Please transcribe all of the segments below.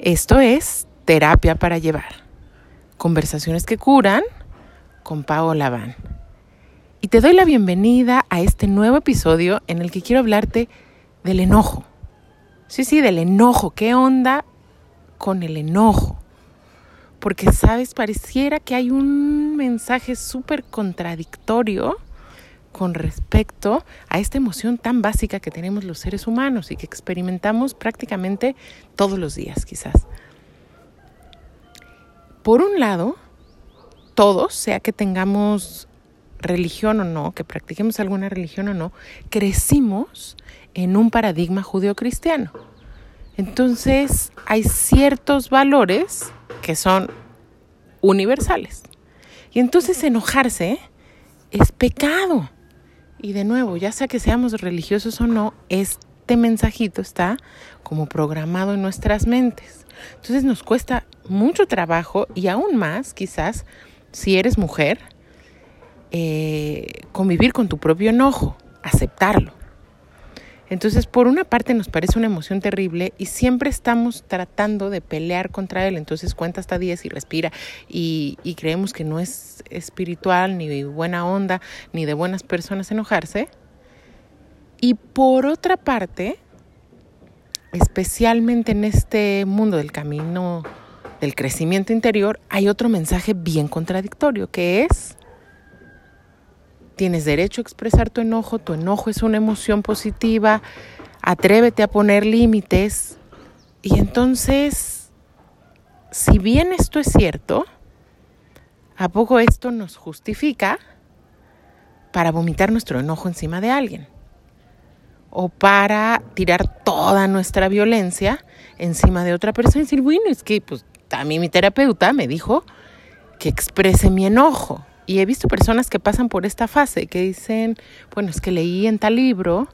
Esto es Terapia para Llevar. Conversaciones que curan con Paola Van. Y te doy la bienvenida a este nuevo episodio en el que quiero hablarte del enojo. Sí, sí, del enojo. ¿Qué onda con el enojo? Porque, sabes, pareciera que hay un mensaje súper contradictorio con respecto a esta emoción tan básica que tenemos los seres humanos y que experimentamos prácticamente todos los días, quizás. Por un lado, todos, sea que tengamos religión o no, que practiquemos alguna religión o no, crecimos en un paradigma judeocristiano. Entonces, hay ciertos valores que son universales. Y entonces enojarse es pecado. Y de nuevo, ya sea que seamos religiosos o no, este mensajito está como programado en nuestras mentes. Entonces nos cuesta mucho trabajo y aún más, quizás, si eres mujer, eh, convivir con tu propio enojo, aceptarlo. Entonces, por una parte nos parece una emoción terrible y siempre estamos tratando de pelear contra él. Entonces cuenta hasta 10 y respira y, creemos que no es espiritual, ni buena onda, ni de buenas personas enojarse. Y por otra parte, especialmente en este mundo del camino del crecimiento interior, hay otro mensaje bien contradictorio, que es Tienes derecho a expresar tu enojo, tu enojo es una emoción positiva, atrévete a poner límites. Y entonces, si bien esto es cierto, ¿a poco esto nos justifica para vomitar nuestro enojo encima de alguien? O para tirar toda nuestra violencia encima de otra persona y decir, bueno, es que pues a mí mi terapeuta me dijo que exprese mi enojo. Y he visto personas que pasan por esta fase, que dicen, bueno, es que leí en tal libro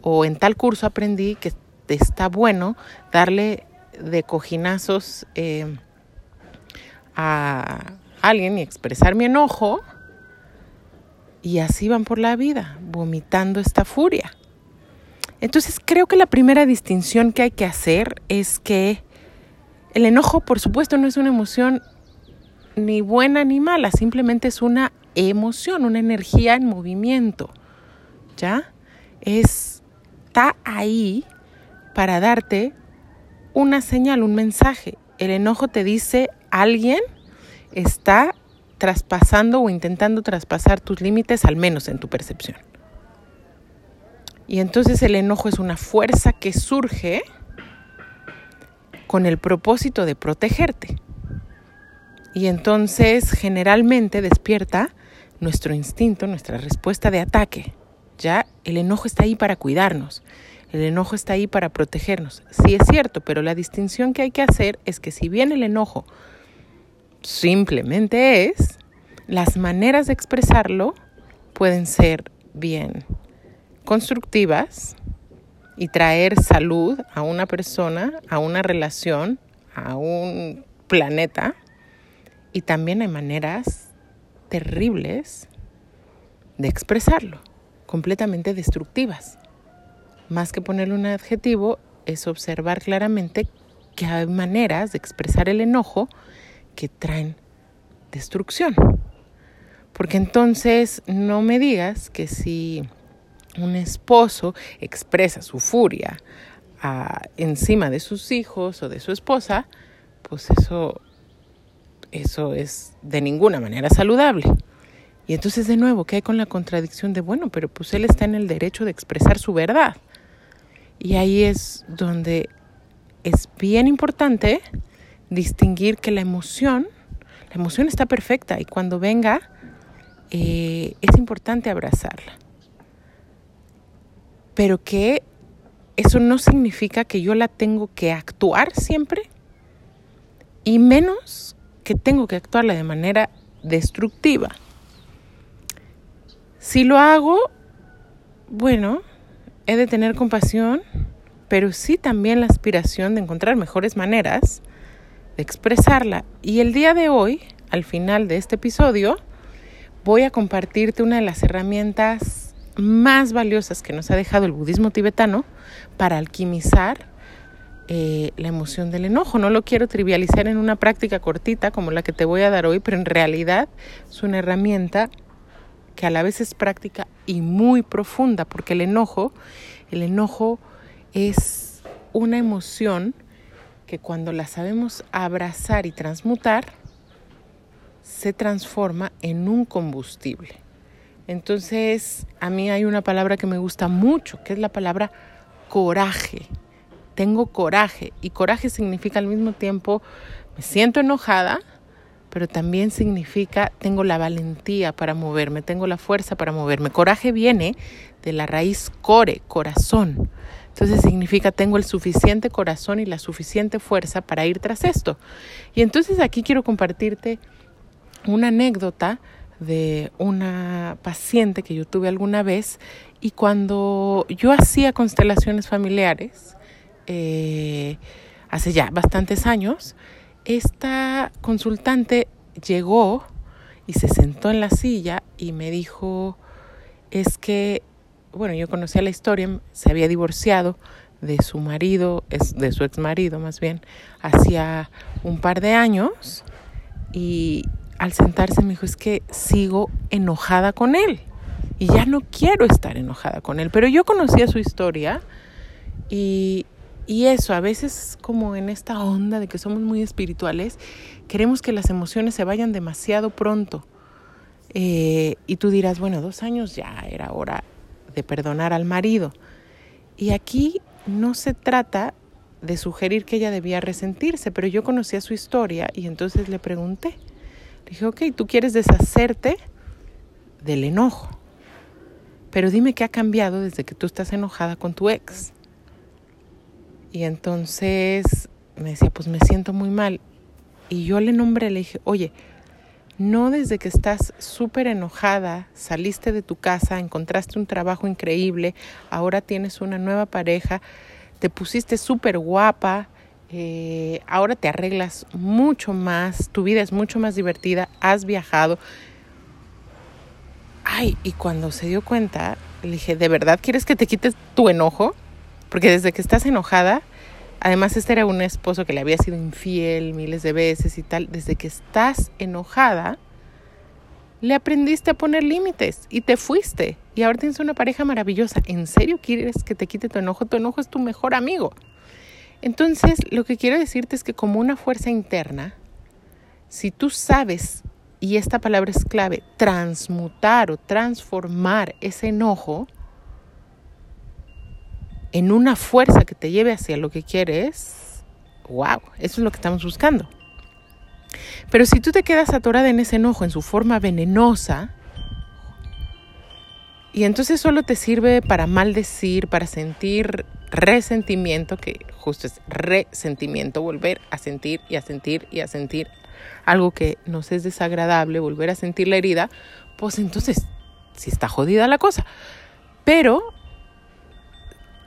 o en tal curso aprendí que está bueno darle de cojinazos eh, a alguien y expresar mi enojo. Y así van por la vida, vomitando esta furia. Entonces creo que la primera distinción que hay que hacer es que el enojo, por supuesto, no es una emoción ni buena ni mala, simplemente es una emoción, una energía en movimiento. ¿Ya? Está ahí para darte una señal, un mensaje. El enojo te dice alguien está traspasando o intentando traspasar tus límites, al menos en tu percepción. Y entonces el enojo es una fuerza que surge con el propósito de protegerte. Y entonces generalmente despierta nuestro instinto, nuestra respuesta de ataque. Ya el enojo está ahí para cuidarnos, el enojo está ahí para protegernos. Sí es cierto, pero la distinción que hay que hacer es que si bien el enojo simplemente es, las maneras de expresarlo pueden ser bien constructivas y traer salud a una persona, a una relación, a un planeta y también hay maneras terribles de expresarlo, completamente destructivas. Más que ponerle un adjetivo, es observar claramente que hay maneras de expresar el enojo que traen destrucción. Porque entonces no me digas que si un esposo expresa su furia ah, encima de sus hijos o de su esposa, pues eso eso es de ninguna manera saludable. Y entonces de nuevo, ¿qué hay con la contradicción de, bueno, pero pues él está en el derecho de expresar su verdad? Y ahí es donde es bien importante distinguir que la emoción, la emoción está perfecta y cuando venga eh, es importante abrazarla. Pero que eso no significa que yo la tengo que actuar siempre y menos tengo que actuarla de manera destructiva. Si lo hago, bueno, he de tener compasión, pero sí también la aspiración de encontrar mejores maneras de expresarla. Y el día de hoy, al final de este episodio, voy a compartirte una de las herramientas más valiosas que nos ha dejado el budismo tibetano para alquimizar eh, la emoción del enojo. No lo quiero trivializar en una práctica cortita como la que te voy a dar hoy, pero en realidad es una herramienta que a la vez es práctica y muy profunda, porque el enojo, el enojo es una emoción que cuando la sabemos abrazar y transmutar, se transforma en un combustible. Entonces, a mí hay una palabra que me gusta mucho, que es la palabra coraje. Tengo coraje y coraje significa al mismo tiempo me siento enojada, pero también significa tengo la valentía para moverme, tengo la fuerza para moverme. Coraje viene de la raíz core, corazón. Entonces significa tengo el suficiente corazón y la suficiente fuerza para ir tras esto. Y entonces aquí quiero compartirte una anécdota de una paciente que yo tuve alguna vez y cuando yo hacía constelaciones familiares, eh, hace ya bastantes años, esta consultante llegó y se sentó en la silla y me dijo, es que, bueno, yo conocía la historia, se había divorciado de su marido, de su ex marido más bien, hacía un par de años y, al sentarse me dijo, es que sigo enojada con él y ya no quiero estar enojada con él. Pero yo conocía su historia y, y eso, a veces como en esta onda de que somos muy espirituales, queremos que las emociones se vayan demasiado pronto. Eh, y tú dirás, bueno, dos años ya era hora de perdonar al marido. Y aquí no se trata de sugerir que ella debía resentirse, pero yo conocía su historia y entonces le pregunté, Dije, ok, tú quieres deshacerte del enojo, pero dime qué ha cambiado desde que tú estás enojada con tu ex. Y entonces me decía, pues me siento muy mal. Y yo le nombré, le dije, oye, no desde que estás súper enojada, saliste de tu casa, encontraste un trabajo increíble, ahora tienes una nueva pareja, te pusiste súper guapa, eh, ahora te arreglas mucho más, tu vida es mucho más divertida, has viajado. Ay, y cuando se dio cuenta, le dije, ¿de verdad quieres que te quites tu enojo? Porque desde que estás enojada, además este era un esposo que le había sido infiel miles de veces y tal, desde que estás enojada, le aprendiste a poner límites y te fuiste. Y ahora tienes una pareja maravillosa. ¿En serio quieres que te quite tu enojo? Tu enojo es tu mejor amigo. Entonces, lo que quiero decirte es que como una fuerza interna, si tú sabes, y esta palabra es clave, transmutar o transformar ese enojo en una fuerza que te lleve hacia lo que quieres, wow, eso es lo que estamos buscando. Pero si tú te quedas atorada en ese enojo, en su forma venenosa, y entonces solo te sirve para maldecir, para sentir resentimiento, que justo es resentimiento, volver a sentir y a sentir y a sentir algo que nos es desagradable, volver a sentir la herida, pues entonces sí está jodida la cosa. Pero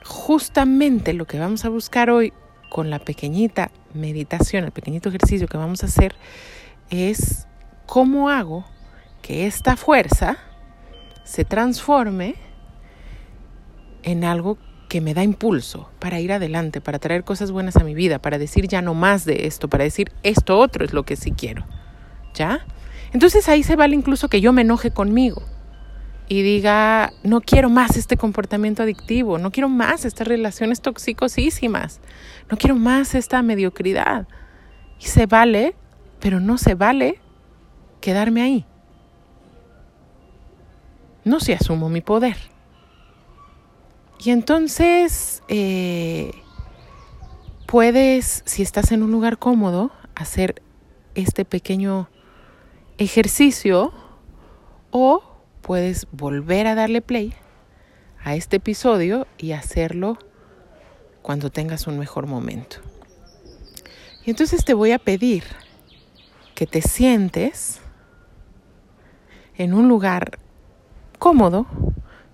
justamente lo que vamos a buscar hoy con la pequeñita meditación, el pequeñito ejercicio que vamos a hacer, es cómo hago que esta fuerza se transforme en algo que me da impulso para ir adelante, para traer cosas buenas a mi vida, para decir ya no más de esto, para decir esto otro es lo que sí quiero. ¿Ya? Entonces ahí se vale incluso que yo me enoje conmigo y diga, no quiero más este comportamiento adictivo, no quiero más estas relaciones toxicosísimas, no quiero más esta mediocridad. Y se vale, pero no se vale quedarme ahí. No se asumo mi poder. Y entonces eh, puedes, si estás en un lugar cómodo, hacer este pequeño ejercicio o puedes volver a darle play a este episodio y hacerlo cuando tengas un mejor momento. Y entonces te voy a pedir que te sientes en un lugar cómodo,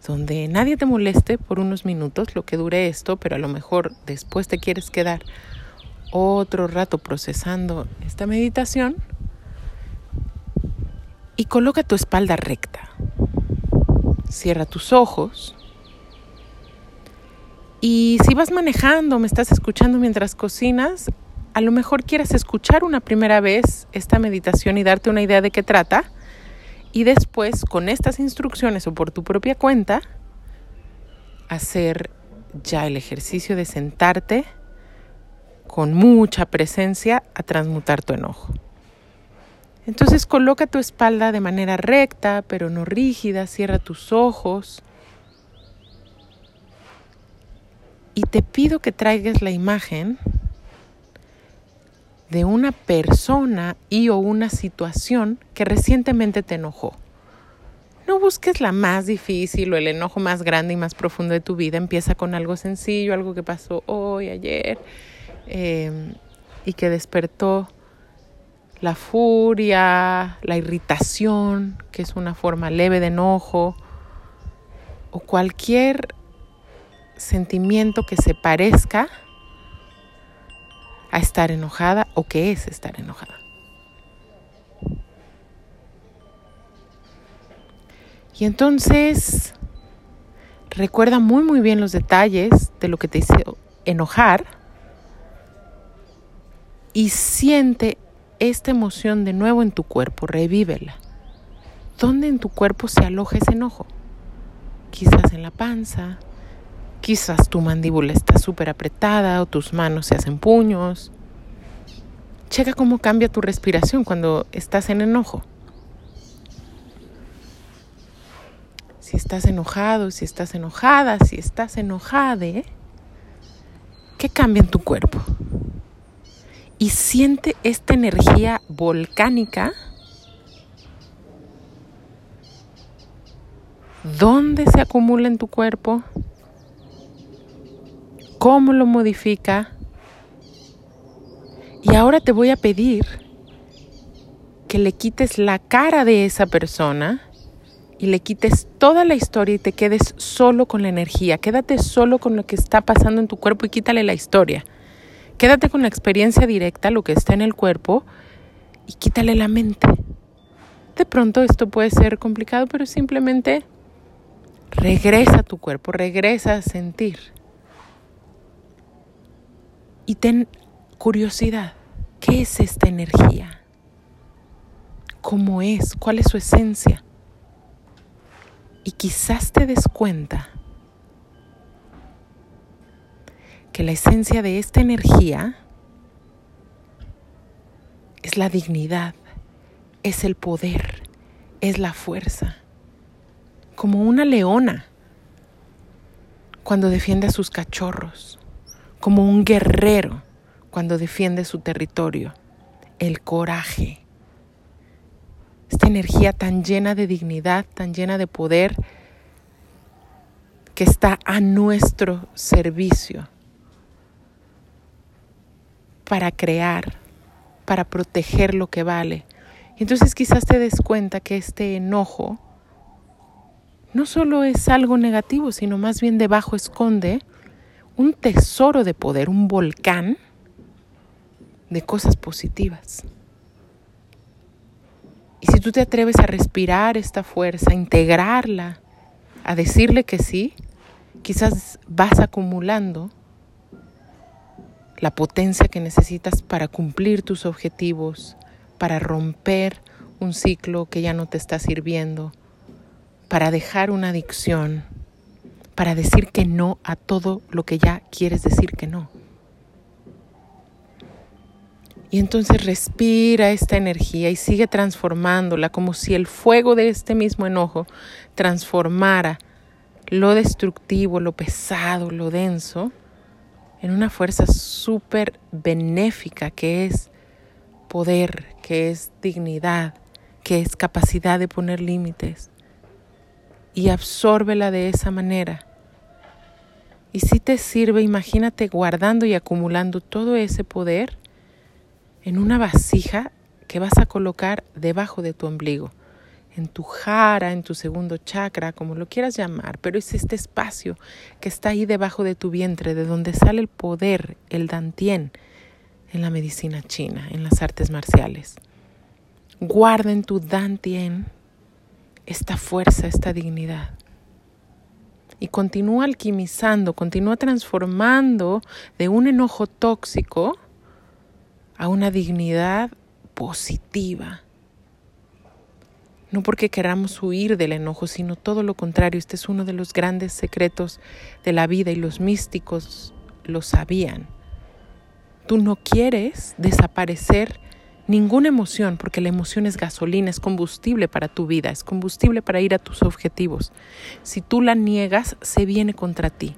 donde nadie te moleste por unos minutos, lo que dure esto, pero a lo mejor después te quieres quedar otro rato procesando esta meditación y coloca tu espalda recta. Cierra tus ojos Y si vas manejando, me estás escuchando mientras cocinas, a lo mejor quieras escuchar una primera vez esta meditación y darte una idea de qué trata. Y después, con estas instrucciones o por tu propia cuenta, hacer ya el ejercicio de sentarte con mucha presencia a transmutar tu enojo. Entonces coloca tu espalda de manera recta, pero no rígida, cierra tus ojos. Y te pido que traigas la imagen de una persona y o una situación que recientemente te enojó. No busques la más difícil o el enojo más grande y más profundo de tu vida. Empieza con algo sencillo, algo que pasó hoy, ayer, em, y que despertó la furia, la irritación, que es una forma leve de enojo, o cualquier sentimiento que se parezca a estar enojada o que es estar enojada. Y entonces recuerda muy muy bien los detalles de lo que te hizo enojar y siente esta emoción de nuevo en tu cuerpo, revívela. ¿Dónde en tu cuerpo se aloja ese enojo? Quizás en la panza, quizás tu mandíbula está súper apretada o tus manos se hacen puños. Checa cómo cambia tu respiración cuando estás en enojo. Si estás enojado, si estás enojada, si estás enojade, ¿qué cambia en tu cuerpo? Y siente esta energía volcánica. ¿Dónde se acumula en tu cuerpo? ¿Cómo lo modifica? Y ahora te voy a pedir que le quites la cara de esa persona y le quites toda la historia y te quedes solo con la energía. Quédate solo con lo que está pasando en tu cuerpo y quítale la historia. Quédate con la experiencia directa, lo que está en el cuerpo, y quítale la mente. De pronto esto puede ser complicado, pero simplemente regresa a tu cuerpo, regresa a sentir. Y ten curiosidad, ¿qué es esta energía? ¿Cómo es? ¿Cuál es su esencia? Y quizás te des cuenta que la esencia de esta energía es la dignidad, es el poder, es la fuerza. Como una leona cuando defiende a sus cachorros, como un guerrero cuando defiende su territorio, el coraje, esta energía tan llena de dignidad, tan llena de poder, que está a nuestro servicio para crear, para proteger lo que vale. Entonces quizás te des cuenta que este enojo no solo es algo negativo, sino más bien debajo esconde un tesoro de poder, un volcán de cosas positivas. Y si tú te atreves a respirar esta fuerza, a integrarla, a decirle que sí, quizás vas acumulando la potencia que necesitas para cumplir tus objetivos, para romper un ciclo que ya no te está sirviendo, para dejar una adicción, para decir que no a todo lo que ya quieres decir que no. Y entonces respira esta energía y sigue transformándola como si el fuego de este mismo enojo transformara lo destructivo, lo pesado, lo denso, en una fuerza súper benéfica que es poder, que es dignidad, que es capacidad de poner límites. Y absórbela de esa manera. Y si te sirve, imagínate guardando y acumulando todo ese poder en una vasija que vas a colocar debajo de tu ombligo, en tu jara, en tu segundo chakra, como lo quieras llamar, pero es este espacio que está ahí debajo de tu vientre, de donde sale el poder, el dantien, en la medicina china, en las artes marciales. Guarda en tu dantien esta fuerza, esta dignidad. y continúa alquimizando, continúa transformando de un enojo tóxico a una dignidad positiva. No porque queramos huir del enojo, sino todo lo contrario. Este es uno de los grandes secretos de la vida y los místicos lo sabían. Tú no quieres desaparecer ninguna emoción, porque la emoción es gasolina, es combustible para tu vida, es combustible para ir a tus objetivos. Si tú la niegas, se viene contra ti.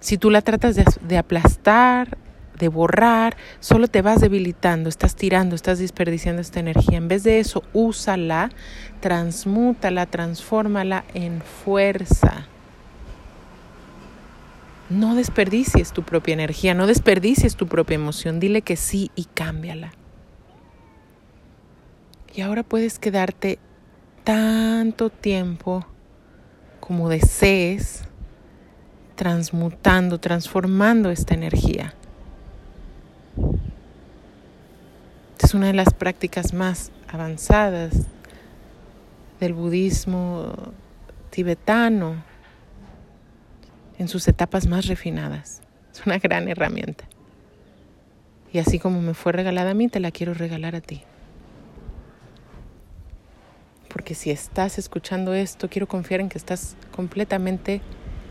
Si tú la tratas de, aplastar, de borrar, solo te vas debilitando, estás tirando, estás desperdiciando esta energía. En vez de eso, úsala, transmútala, transfórmala en fuerza. No desperdicies tu propia energía, no desperdicies tu propia emoción, dile que sí y cámbiala. Y ahora puedes quedarte tanto tiempo como desees transmutando, transformando esta energía. Es una de las prácticas más avanzadas del budismo tibetano en sus etapas más refinadas. Es una gran herramienta. Y así como me fue regalada a mí, te la quiero regalar a ti. Porque si estás escuchando esto, quiero confiar en que estás completamente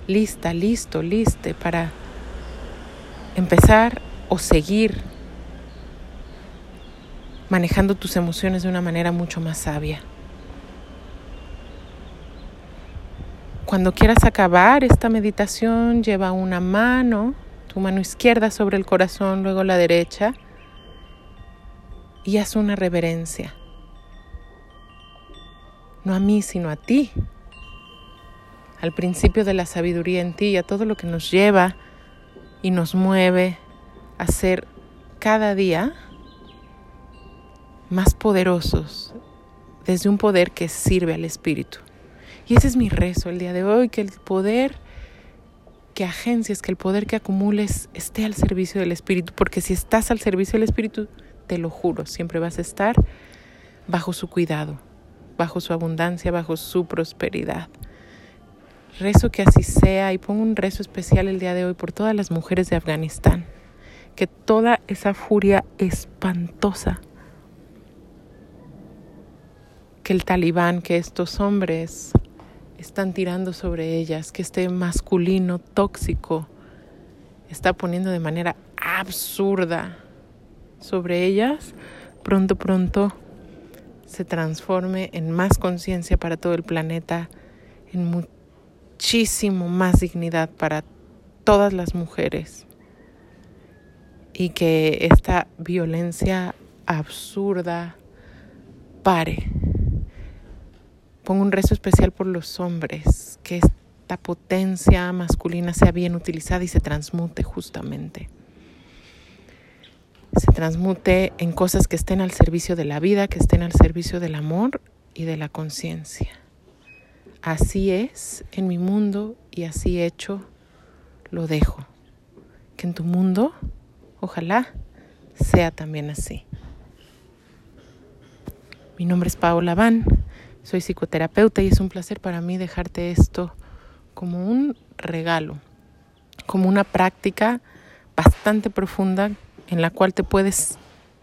lista, listo, liste para empezar o seguir manejando tus emociones de una manera mucho más sabia. Cuando quieras acabar esta meditación, lleva una mano, tu mano izquierda sobre el corazón, luego la derecha, y haz una reverencia. No a mí, sino a ti, al principio de la sabiduría en ti y a todo lo que nos lleva y nos mueve a ser cada día más poderosos desde un poder que sirve al Espíritu. Y ese es mi rezo el día de hoy, que el poder que agencias, que el poder que acumules esté al servicio del Espíritu, porque si estás al servicio del Espíritu, te lo juro, siempre vas a estar bajo su cuidado, bajo su abundancia, bajo su prosperidad. Rezo que así sea y pongo un rezo especial el día de hoy por todas las mujeres de Afganistán, que toda esa furia espantosa que el talibán, que estos hombres están tirando sobre ellas, que este masculino tóxico está poniendo de manera absurda sobre ellas, pronto, pronto se transforme en más conciencia para todo el planeta, en muchísimo más dignidad para todas las mujeres y que esta violencia absurda pare. Pongo un rezo especial por los hombres, que esta potencia masculina sea bien utilizada y se transmute justamente. Se transmute en cosas que estén al servicio de la vida, que estén al servicio del amor y de la conciencia. Así es en mi mundo y así hecho lo dejo. Que en tu mundo, ojalá, sea también así. Mi nombre es Paola Van soy psicoterapeuta y es un placer para mí dejarte esto como un regalo, como una práctica bastante profunda en la cual te puedes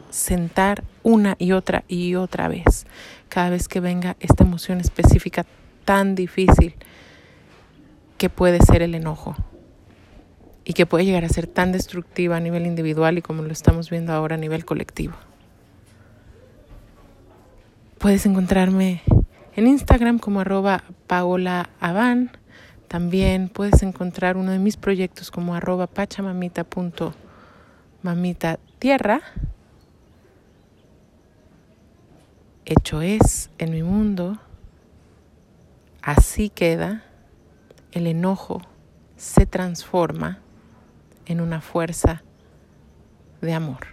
sentar una y otra y otra vez, cada vez que venga esta emoción específica tan difícil que puede ser el enojo y que puede llegar a ser tan destructiva a nivel individual y como lo estamos viendo ahora a nivel colectivo. Puedes encontrarme en Instagram como arroba También puedes encontrar uno de mis proyectos como arroba pachamamita.mamitatierra. Hecho es en mi mundo. Así queda. El enojo se transforma en una fuerza de amor.